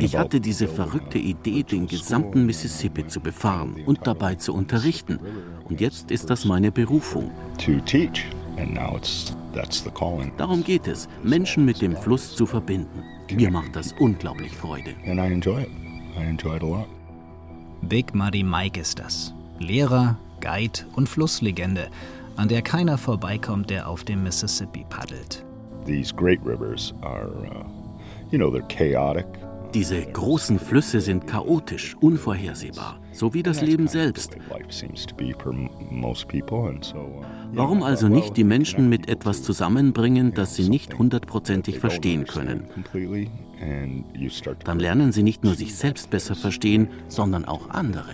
ich hatte diese verrückte Idee, den gesamten Mississippi zu befahren und dabei zu unterrichten. Und jetzt ist das meine Berufung. Darum geht es, Menschen mit dem Fluss zu verbinden. Mir macht das unglaublich Freude. Big Muddy Mike ist das. Lehrer, Guide und Flusslegende, an der keiner vorbeikommt, der auf dem Mississippi paddelt. These great rivers are, uh, you know, they're chaotic. Diese großen Flüsse sind chaotisch, unvorhersehbar, so wie das Leben selbst. Warum also nicht die Menschen mit etwas zusammenbringen, das sie nicht hundertprozentig verstehen können? Dann lernen sie nicht nur sich selbst besser verstehen, sondern auch andere.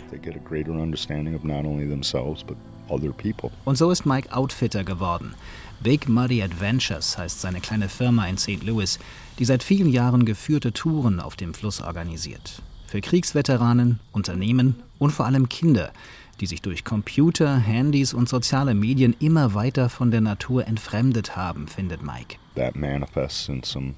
Und so ist Mike Outfitter geworden. Big Muddy Adventures heißt seine kleine Firma in St. Louis, die seit vielen Jahren geführte Touren auf dem Fluss organisiert. Für Kriegsveteranen, Unternehmen und vor allem Kinder, die sich durch Computer, Handys und soziale Medien immer weiter von der Natur entfremdet haben, findet Mike. That manifests in some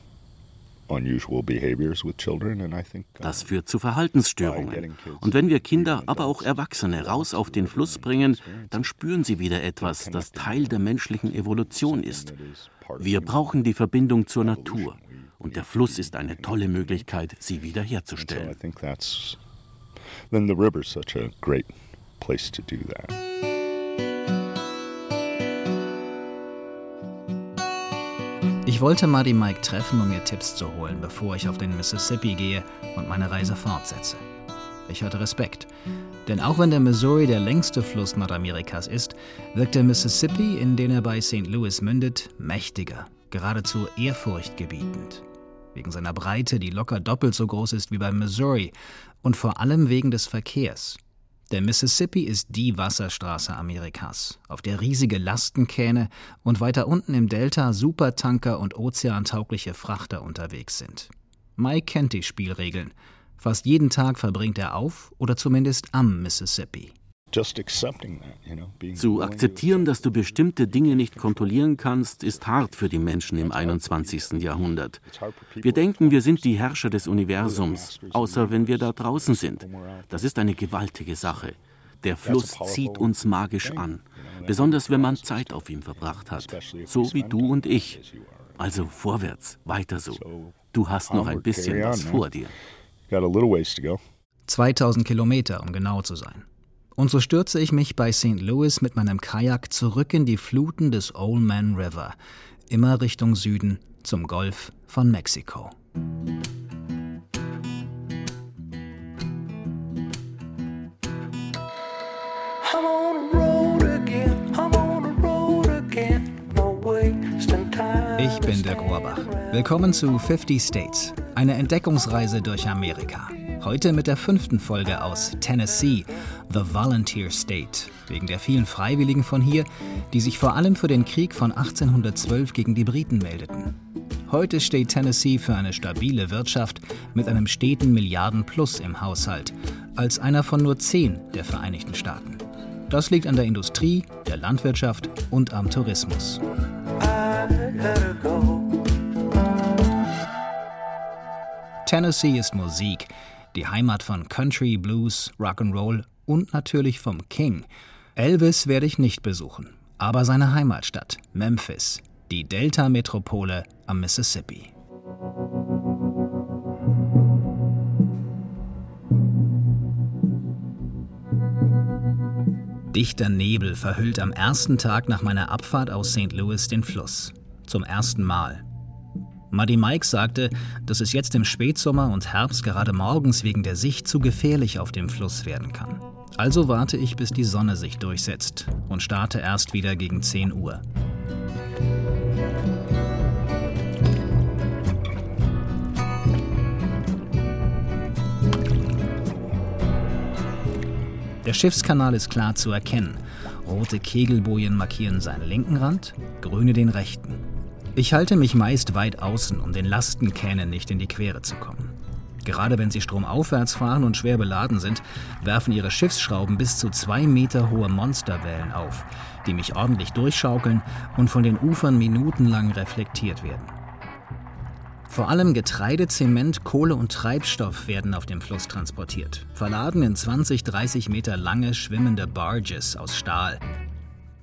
das führt zu Verhaltensstörungen. Und wenn wir Kinder, aber auch Erwachsene raus auf den Fluss bringen, dann spüren sie wieder etwas, das Teil der menschlichen Evolution ist. Wir brauchen die Verbindung zur Natur. Und der Fluss ist eine tolle Möglichkeit, sie wiederherzustellen. Then the river's such a great place to do that. Ich wollte Muddy Mike treffen, um mir Tipps zu holen, bevor ich auf den Mississippi gehe und meine Reise fortsetze. Ich hatte Respekt. Denn auch wenn der Missouri der längste Fluss Nordamerikas ist, wirkt der Mississippi, in den er bei St. Louis mündet, mächtiger, geradezu ehrfurchtgebietend. Wegen seiner Breite, die locker doppelt so groß ist wie beim Missouri, und vor allem wegen des Verkehrs. Der Mississippi ist die Wasserstraße Amerikas, auf der riesige Lastenkähne und weiter unten im Delta Supertanker und ozeantaugliche Frachter unterwegs sind. Mike kennt die Spielregeln. Fast jeden Tag verbringt er auf oder zumindest am Mississippi. Zu akzeptieren, dass du bestimmte Dinge nicht kontrollieren kannst, ist hart für die Menschen im 21. Jahrhundert. Wir denken, wir sind die Herrscher des Universums, außer wenn wir da draußen sind. Das ist eine gewaltige Sache. Der Fluss zieht uns magisch an, besonders wenn man Zeit auf ihm verbracht hat, so wie du und ich. Also vorwärts, weiter so. Du hast noch ein bisschen was vor dir. 2000 Kilometer, um genau zu sein. Und so stürze ich mich bei St. Louis mit meinem Kajak zurück in die Fluten des Old Man River, immer Richtung Süden zum Golf von Mexiko. Ich bin der Rohrbach. Willkommen zu 50 States, eine Entdeckungsreise durch Amerika. Heute mit der fünften Folge aus Tennessee, The Volunteer State, wegen der vielen Freiwilligen von hier, die sich vor allem für den Krieg von 1812 gegen die Briten meldeten. Heute steht Tennessee für eine stabile Wirtschaft mit einem steten Milliarden-Plus im Haushalt, als einer von nur zehn der Vereinigten Staaten. Das liegt an der Industrie, der Landwirtschaft und am Tourismus. Tennessee ist Musik, die Heimat von Country, Blues, Rock'n'Roll und natürlich vom King. Elvis werde ich nicht besuchen, aber seine Heimatstadt, Memphis, die Delta-Metropole am Mississippi. Dichter Nebel verhüllt am ersten Tag nach meiner Abfahrt aus St. Louis den Fluss. Zum ersten Mal. Muddy Mike sagte, dass es jetzt im Spätsommer und Herbst gerade morgens wegen der Sicht zu gefährlich auf dem Fluss werden kann. Also warte ich, bis die Sonne sich durchsetzt und starte erst wieder gegen 10 Uhr. Der Schiffskanal ist klar zu erkennen. Rote Kegelbojen markieren seinen linken Rand, grüne den rechten. Ich halte mich meist weit außen, um den Lastenkähnen nicht in die Quere zu kommen. Gerade wenn sie stromaufwärts fahren und schwer beladen sind, werfen ihre Schiffsschrauben bis zu zwei Meter hohe Monsterwellen auf, die mich ordentlich durchschaukeln und von den Ufern minutenlang reflektiert werden. Vor allem Getreide, Zement, Kohle und Treibstoff werden auf dem Fluss transportiert, verladen in 20, 30 Meter lange schwimmende Barges aus Stahl.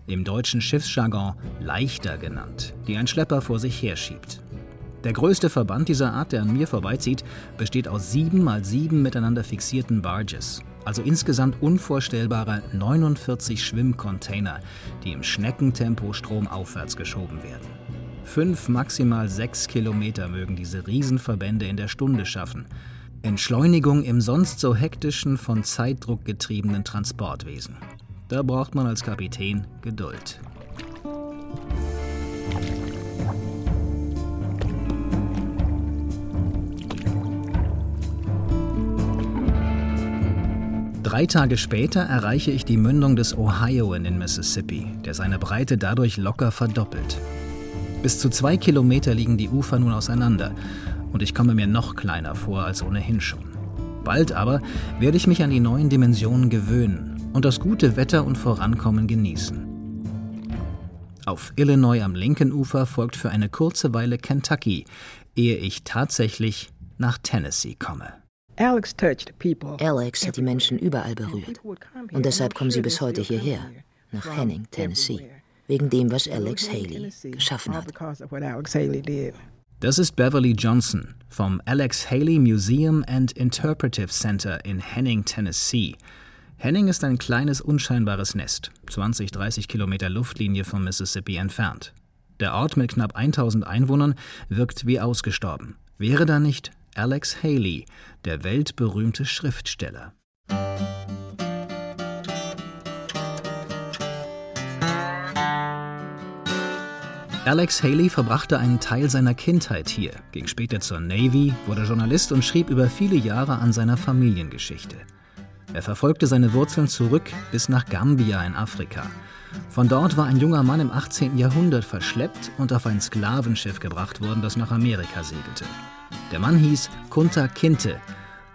Im deutschen Schiffsjargon leichter genannt, die ein Schlepper vor sich herschiebt. Der größte Verband dieser Art, der an mir vorbeizieht, besteht aus sieben mal sieben miteinander fixierten Barges, also insgesamt unvorstellbare 49 Schwimmcontainer, die im Schneckentempo stromaufwärts geschoben werden. Fünf, maximal sechs Kilometer mögen diese Riesenverbände in der Stunde schaffen. Entschleunigung im sonst so hektischen, von Zeitdruck getriebenen Transportwesen. Da braucht man als Kapitän Geduld. Drei Tage später erreiche ich die Mündung des Ohio in den Mississippi, der seine Breite dadurch locker verdoppelt. Bis zu zwei Kilometer liegen die Ufer nun auseinander und ich komme mir noch kleiner vor als ohnehin schon. Bald aber werde ich mich an die neuen Dimensionen gewöhnen und das gute Wetter und Vorankommen genießen. Auf Illinois am linken Ufer folgt für eine kurze Weile Kentucky, ehe ich tatsächlich nach Tennessee komme. Alex hat die Menschen überall berührt. Und deshalb kommen sie bis heute hierher, nach Henning, Tennessee, wegen dem, was Alex Haley geschaffen hat. Das ist Beverly Johnson vom Alex Haley Museum and Interpretive Center in Henning, Tennessee. Henning ist ein kleines, unscheinbares Nest, 20, 30 Kilometer Luftlinie vom Mississippi entfernt. Der Ort mit knapp 1000 Einwohnern wirkt wie ausgestorben. Wäre da nicht Alex Haley, der weltberühmte Schriftsteller. Alex Haley verbrachte einen Teil seiner Kindheit hier, ging später zur Navy, wurde Journalist und schrieb über viele Jahre an seiner Familiengeschichte. Er verfolgte seine Wurzeln zurück bis nach Gambia in Afrika. Von dort war ein junger Mann im 18. Jahrhundert verschleppt und auf ein Sklavenschiff gebracht worden, das nach Amerika segelte. Der Mann hieß Kunta Kinte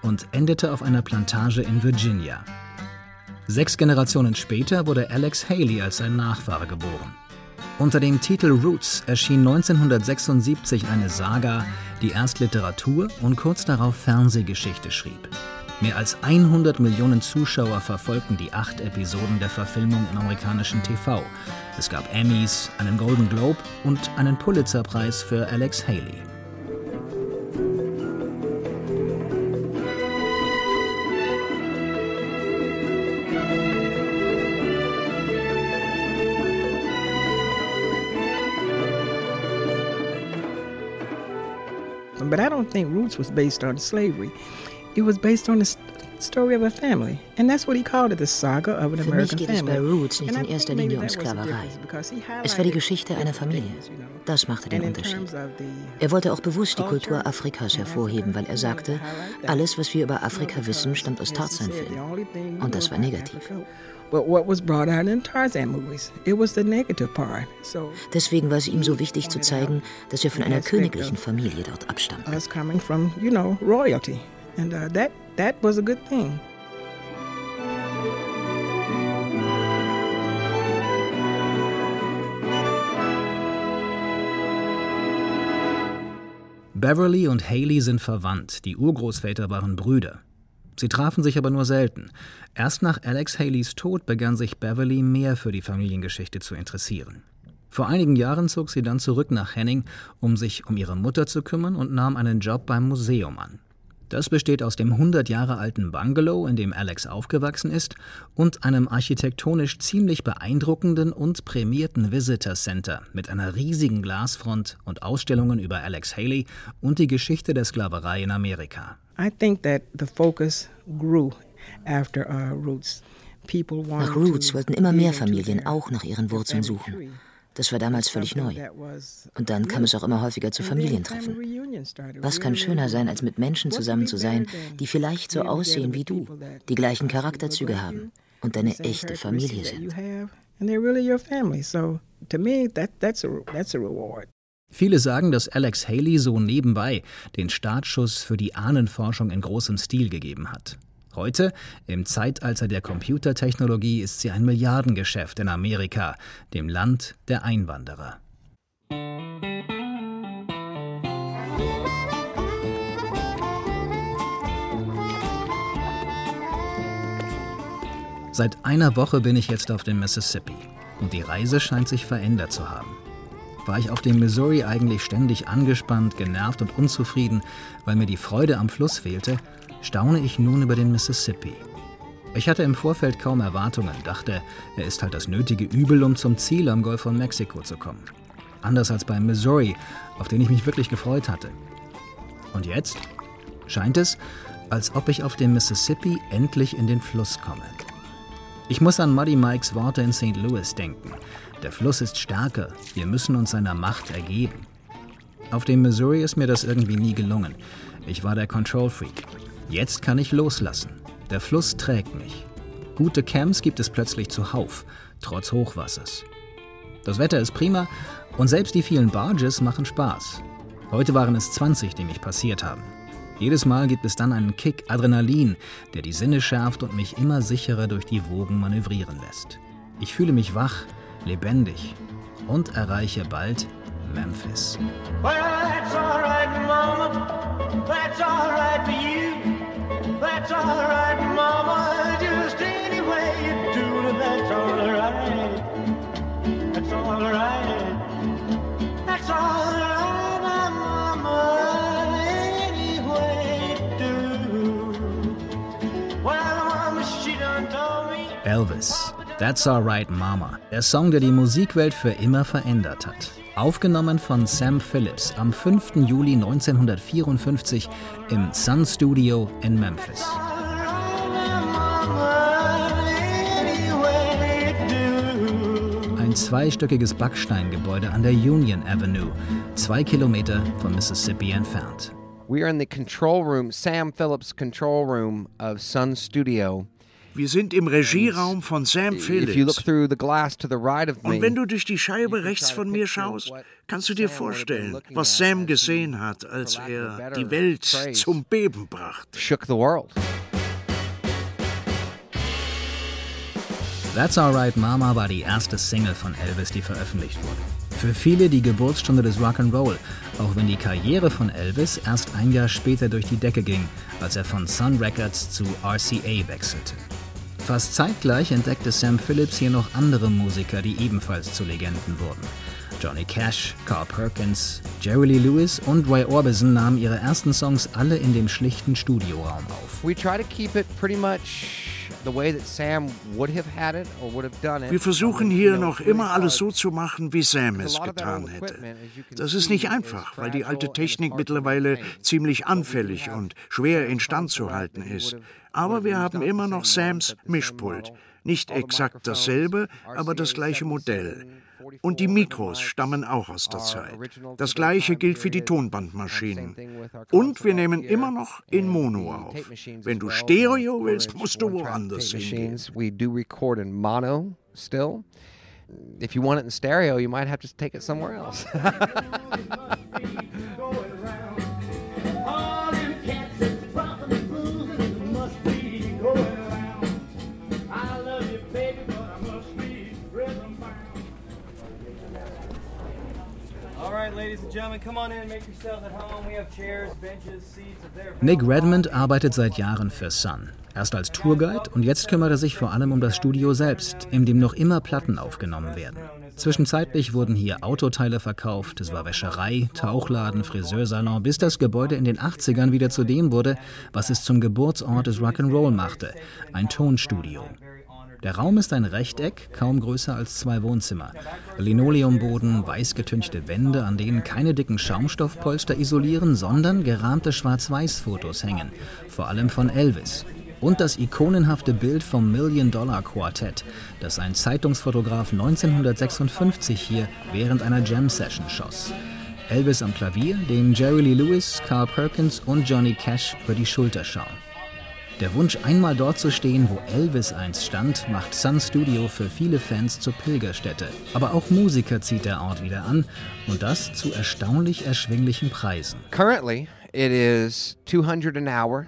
und endete auf einer Plantage in Virginia. Sechs Generationen später wurde Alex Haley als sein Nachfahre geboren. Unter dem Titel Roots erschien 1976 eine Saga, die erst Literatur und kurz darauf Fernsehgeschichte schrieb. Mehr als 100 Millionen Zuschauer verfolgten die acht Episoden der Verfilmung im amerikanischen TV. Es gab Emmys, einen Golden Globe und einen Pulitzerpreis für Alex Haley. But I don't think Roots was based on slavery. It was based on the story of a family. And that's what he called it, the saga of an Für mich geht es bei Roots nicht in erster Linie um Sklaverei. Es war die Geschichte einer Familie. Das machte den Unterschied. Er wollte auch bewusst die Kultur Afrikas hervorheben, weil er sagte, alles, was wir über Afrika wissen, stammt aus Tarzan-Filmen. Und das war negativ. Deswegen war es ihm so wichtig zu zeigen, dass wir von einer königlichen Familie dort abstammen. And uh, that, that was a good thing. Beverly und Haley sind verwandt, die Urgroßväter waren Brüder. Sie trafen sich aber nur selten. Erst nach Alex Haleys Tod begann sich Beverly mehr für die Familiengeschichte zu interessieren. Vor einigen Jahren zog sie dann zurück nach Henning, um sich um ihre Mutter zu kümmern und nahm einen Job beim Museum an. Das besteht aus dem 100 Jahre alten Bungalow, in dem Alex aufgewachsen ist, und einem architektonisch ziemlich beeindruckenden und prämierten Visitor Center mit einer riesigen Glasfront und Ausstellungen über Alex Haley und die Geschichte der Sklaverei in Amerika. I think that the focus grew after uh, Roots. Nach Roots wollten immer mehr Familien auch nach ihren Wurzeln suchen. Das war damals völlig neu. Und dann kam es auch immer häufiger zu Familientreffen. Was kann schöner sein, als mit Menschen zusammen zu sein, die vielleicht so aussehen wie du, die gleichen Charakterzüge haben und deine echte Familie sind? Viele sagen, dass Alex Haley so nebenbei den Startschuss für die Ahnenforschung in großem Stil gegeben hat. Heute, im Zeitalter der Computertechnologie, ist sie ein Milliardengeschäft in Amerika, dem Land der Einwanderer. Seit einer Woche bin ich jetzt auf dem Mississippi und die Reise scheint sich verändert zu haben. War ich auf dem Missouri eigentlich ständig angespannt, genervt und unzufrieden, weil mir die Freude am Fluss fehlte, staune ich nun über den Mississippi. Ich hatte im Vorfeld kaum Erwartungen, dachte, er ist halt das nötige Übel, um zum Ziel am Golf von Mexiko zu kommen. Anders als beim Missouri, auf den ich mich wirklich gefreut hatte. Und jetzt scheint es, als ob ich auf dem Mississippi endlich in den Fluss komme. Ich muss an Muddy Mikes Worte in St. Louis denken. Der Fluss ist stärker, wir müssen uns seiner Macht ergeben. Auf dem Missouri ist mir das irgendwie nie gelungen. Ich war der Control Freak. Jetzt kann ich loslassen. Der Fluss trägt mich. Gute Camps gibt es plötzlich zuhauf, trotz Hochwassers. Das Wetter ist prima und selbst die vielen Barges machen Spaß. Heute waren es 20, die mich passiert haben. Jedes Mal gibt es dann einen Kick Adrenalin, der die Sinne schärft und mich immer sicherer durch die Wogen manövrieren lässt. Ich fühle mich wach, lebendig und erreiche bald Memphis. Well, that's all right, Mama. Just any way you do it, that's all right. That's all right. That's all right, Mama. Any way you. Elvis. That's Alright Mama, der Song, der die Musikwelt für immer verändert hat. Aufgenommen von Sam Phillips am 5. Juli 1954 im Sun Studio in Memphis. Ein zweistöckiges Backsteingebäude an der Union Avenue, zwei Kilometer vom Mississippi entfernt. We are in the control room, Sam Phillips' control room of Sun Studio. Wir sind im Regieraum von Sam Phillips. Und wenn du durch die Scheibe rechts von mir schaust, kannst du dir vorstellen, was Sam gesehen hat, als er die Welt zum Beben brachte. That's Alright Mama war die erste Single von Elvis, die veröffentlicht wurde. Für viele die Geburtsstunde des Rock'n'Roll, auch wenn die Karriere von Elvis erst ein Jahr später durch die Decke ging, als er von Sun Records zu RCA wechselte. Fast zeitgleich entdeckte Sam Phillips hier noch andere Musiker, die ebenfalls zu Legenden wurden. Johnny Cash, Carl Perkins, Jerry Lee Lewis und Roy Orbison nahmen ihre ersten Songs alle in dem schlichten Studioraum auf. Wir versuchen hier noch immer alles so zu machen, wie Sam es getan hätte. Das ist nicht einfach, weil die alte Technik mittlerweile ziemlich anfällig und schwer instand zu halten ist. Aber wir haben immer noch Sams Mischpult. Nicht exakt dasselbe, aber das gleiche Modell. Und die Mikros stammen auch aus der Zeit. Das gleiche gilt für die Tonbandmaschinen. Und wir nehmen immer noch in Mono auf. Wenn du Stereo willst, musst du woanders hingehen. If you want it in stereo, you might have to take it somewhere else. Nick Redmond arbeitet seit Jahren für Sun. Erst als Tourguide und jetzt kümmert er sich vor allem um das Studio selbst, in dem noch immer Platten aufgenommen werden. Zwischenzeitlich wurden hier Autoteile verkauft, es war Wäscherei, Tauchladen, Friseursalon, bis das Gebäude in den 80ern wieder zu dem wurde, was es zum Geburtsort des Rock'n'Roll machte, ein Tonstudio. Der Raum ist ein Rechteck, kaum größer als zwei Wohnzimmer. Linoleumboden, weiß getünchte Wände, an denen keine dicken Schaumstoffpolster isolieren, sondern gerahmte Schwarz-Weiß-Fotos hängen, vor allem von Elvis. Und das ikonenhafte Bild vom Million Dollar Quartett, das ein Zeitungsfotograf 1956 hier während einer Jam-Session schoss. Elvis am Klavier, dem Jerry Lee Lewis, Carl Perkins und Johnny Cash über die Schulter schauen. Der Wunsch, einmal dort zu stehen, wo Elvis einst stand, macht Sun Studio für viele Fans zur Pilgerstätte. Aber auch Musiker zieht der Ort wieder an und das zu erstaunlich erschwinglichen Preisen. Currently, it is 200 an hour.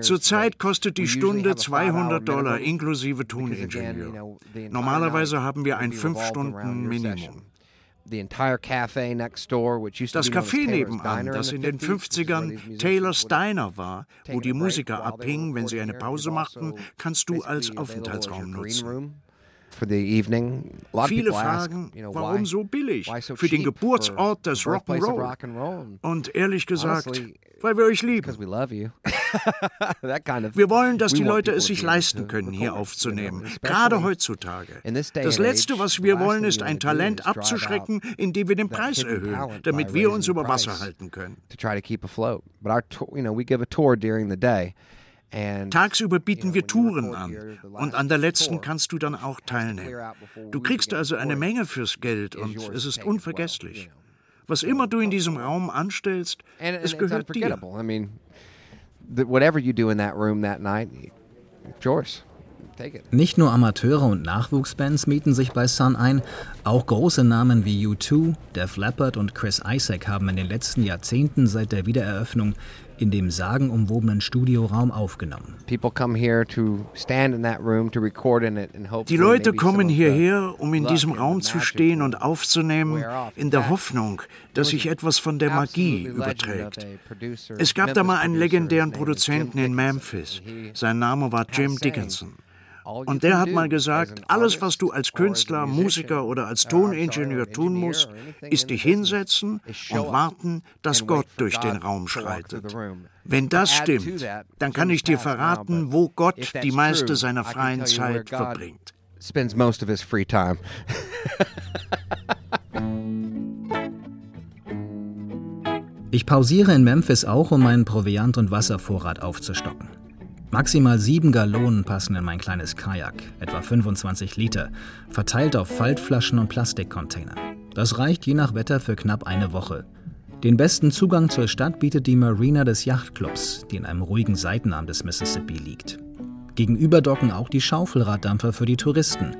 Zurzeit kostet die Stunde 200 Dollar inklusive Toningenieur. Normalerweise haben wir ein 5-Stunden-Minimum. Das Café nebenan, das in den 50ern Taylor's Diner war, wo die Musiker abhingen, wenn sie eine Pause machten, kannst du als Aufenthaltsraum nutzen. Viele fragen, warum so billig für den Geburtsort des Rock'n'Roll. Und ehrlich gesagt, weil wir euch lieben. Wir wollen, dass die Leute es sich leisten können, hier aufzunehmen, gerade heutzutage. Das Letzte, was wir wollen, ist ein Talent abzuschrecken, indem wir den Preis erhöhen, damit wir uns über Wasser halten können. Tagsüber bieten wir Touren an und an der letzten kannst du dann auch teilnehmen. Du kriegst also eine Menge fürs Geld und es ist unvergesslich. Was immer du in diesem Raum anstellst, es gehört dir. Whatever you do in that room that night, yours. Nicht nur Amateure und Nachwuchsbands mieten sich bei Sun ein, auch große Namen wie U2, Def Leppard und Chris Isaac haben in den letzten Jahrzehnten seit der Wiedereröffnung in dem sagenumwobenen Studioraum aufgenommen. Die Leute kommen hierher, um in diesem Raum zu stehen und aufzunehmen, in der Hoffnung, dass sich etwas von der Magie überträgt. Es gab da mal einen legendären Produzenten in Memphis. Sein Name war Jim Dickinson. Und der hat mal gesagt, alles, was du als Künstler, Musiker oder als Toningenieur tun musst, ist dich hinsetzen und warten, dass Gott durch den Raum schreitet. Wenn das stimmt, dann kann ich dir verraten, wo Gott die meiste seiner freien Zeit verbringt. Spends most of his free time. ich pausiere in Memphis auch, um meinen Proviant- und Wasservorrat aufzustocken. Maximal sieben Gallonen passen in mein kleines Kajak, etwa 25 Liter, verteilt auf Faltflaschen und Plastikcontainer. Das reicht je nach Wetter für knapp eine Woche. Den besten Zugang zur Stadt bietet die Marina des Yachtclubs, die in einem ruhigen Seitenarm des Mississippi liegt. Gegenüber docken auch die Schaufelraddampfer für die Touristen,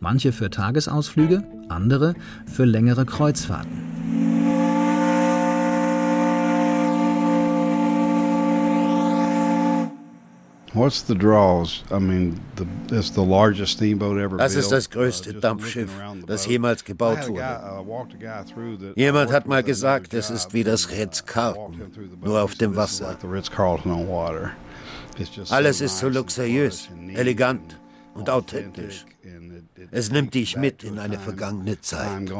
manche für Tagesausflüge, andere für längere Kreuzfahrten. Das ist das größte Dampfschiff, das jemals gebaut wurde. Jemand hat mal gesagt, es ist wie das Ritz-Carlton, nur auf dem Wasser. Alles ist so luxuriös, elegant und authentisch. Es nimmt dich mit in eine vergangene Zeit.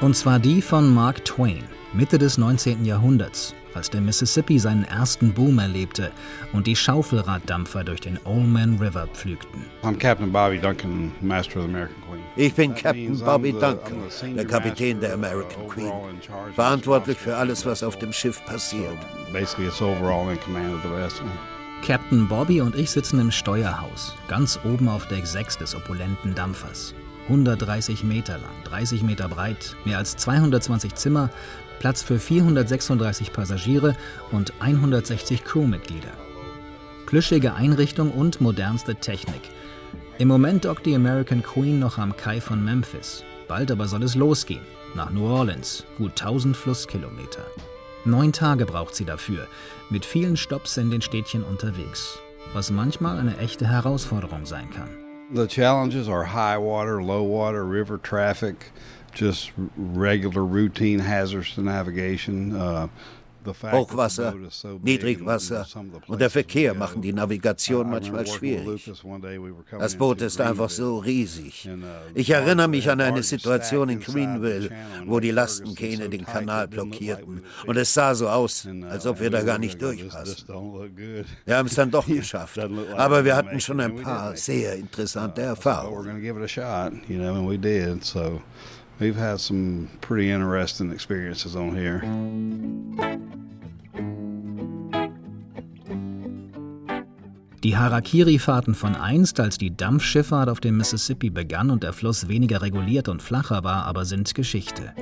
Und zwar die von Mark Twain. Mitte des 19. Jahrhunderts, als der Mississippi seinen ersten Boom erlebte und die Schaufelraddampfer durch den Old Man River pflügten. Ich bin Captain Bobby Duncan, der Kapitän der American Queen, verantwortlich für alles, was auf dem Schiff passiert. Captain Bobby und ich sitzen im Steuerhaus, ganz oben auf Deck 6 des opulenten Dampfers. 130 Meter lang, 30 Meter breit, mehr als 220 Zimmer Platz für 436 Passagiere und 160 Crewmitglieder. Plüschige Einrichtung und modernste Technik. Im Moment dockt die American Queen noch am Kai von Memphis. Bald aber soll es losgehen. Nach New Orleans, gut 1000 Flusskilometer. Neun Tage braucht sie dafür, mit vielen Stops in den Städtchen unterwegs, was manchmal eine echte Herausforderung sein kann. The challenges are high water, low water, river traffic, just regular routine hazards to navigation. Uh, Hochwasser, Niedrigwasser und der Verkehr machen die Navigation manchmal schwierig. Das Boot ist einfach so riesig. uh, Ich erinnere mich an eine Situation in Greenville, wo die Lastenkähne den Kanal blockierten und es sah so aus, uh, als ob wir da gar nicht durchpassen. Wir haben es dann doch geschafft, aber wir hatten schon ein paar sehr interessante Erfahrungen. We've had some pretty interesting experiences on here. Die Harakiri-Fahrten von einst, als die Dampfschifffahrt auf dem Mississippi begann und der Fluss weniger reguliert und flacher war, aber sind Geschichte.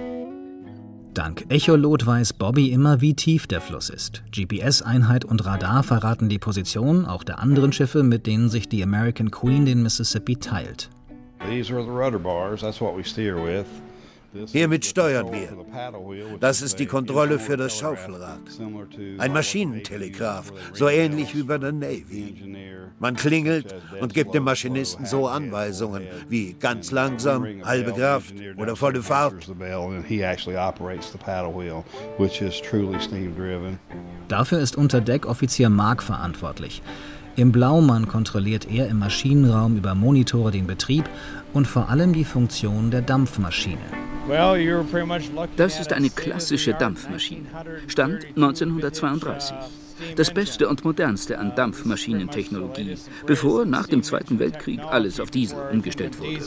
Dank Echolot weiß Bobby immer, wie tief der Fluss ist. GPS-Einheit und Radar verraten die Position auch der anderen Schiffe, mit denen sich die American Queen den Mississippi teilt. These are the rudder bars. That's what we steer with. Hiermit steuern wir. Das ist die Kontrolle für das Schaufelrad. Ein Maschinentelegraph, so ähnlich wie bei der Navy. Man klingelt und gibt dem Maschinisten so Anweisungen wie ganz langsam, halbe Kraft oder volle Fahrt. Dafür ist unter Deck Offizier Mark verantwortlich. Im Blaumann kontrolliert er im Maschinenraum über Monitore den Betrieb und vor allem die Funktion der Dampfmaschine. Das ist eine klassische Dampfmaschine. Stand 1932. Das Beste und Modernste an Dampfmaschinentechnologie, bevor nach dem Zweiten Weltkrieg alles auf Diesel umgestellt wurde.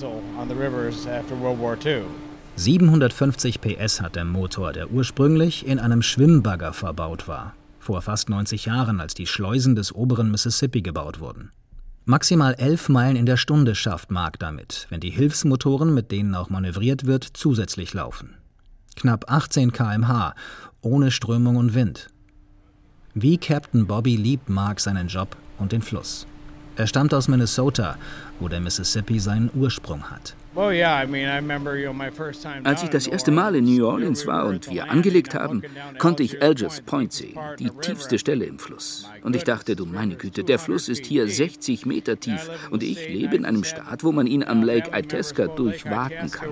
750 PS hat der Motor, der ursprünglich in einem Schwimmbagger verbaut war, vor fast 90 Jahren, als die Schleusen des oberen Mississippi gebaut wurden. Maximal 11 Meilen in der Stunde schafft Mark damit, wenn die Hilfsmotoren, mit denen auch manövriert wird, zusätzlich laufen. Knapp 18 km/h, ohne Strömung und Wind. Wie Captain Bobby liebt Mark seinen Job und den Fluss. Er stammt aus Minnesota, wo der Mississippi seinen Ursprung hat. Als ich das erste Mal in New Orleans war und wir angelegt haben, konnte ich Algiers Point sehen, die tiefste Stelle im Fluss. Und ich dachte, du meine Güte, der Fluss ist hier 60 Meter tief und ich lebe in einem Staat, wo man ihn am Lake Itasca durchwaten kann.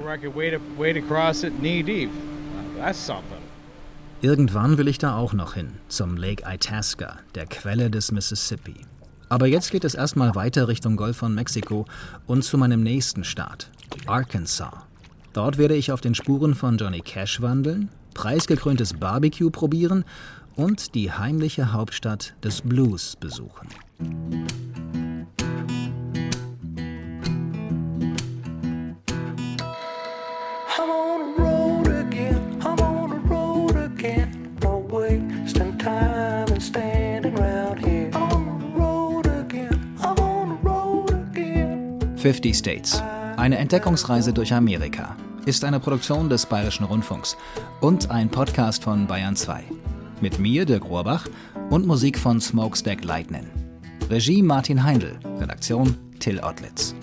Irgendwann will ich da auch noch hin, zum Lake Itasca, der Quelle des Mississippi. Aber jetzt geht es erstmal weiter Richtung Golf von Mexiko und zu meinem nächsten Staat, Arkansas. Dort werde ich auf den Spuren von Johnny Cash wandeln, preisgekröntes Barbecue probieren und die heimliche Hauptstadt des Blues besuchen. Fifty States. Eine Entdeckungsreise durch Amerika ist eine Produktion des Bayerischen Rundfunks und ein Podcast von Bayern 2. Mit mir, Dirk Rohrbach, und Musik von Smokestack Lightning. Regie Martin Heindl, Redaktion Till Ottlitz.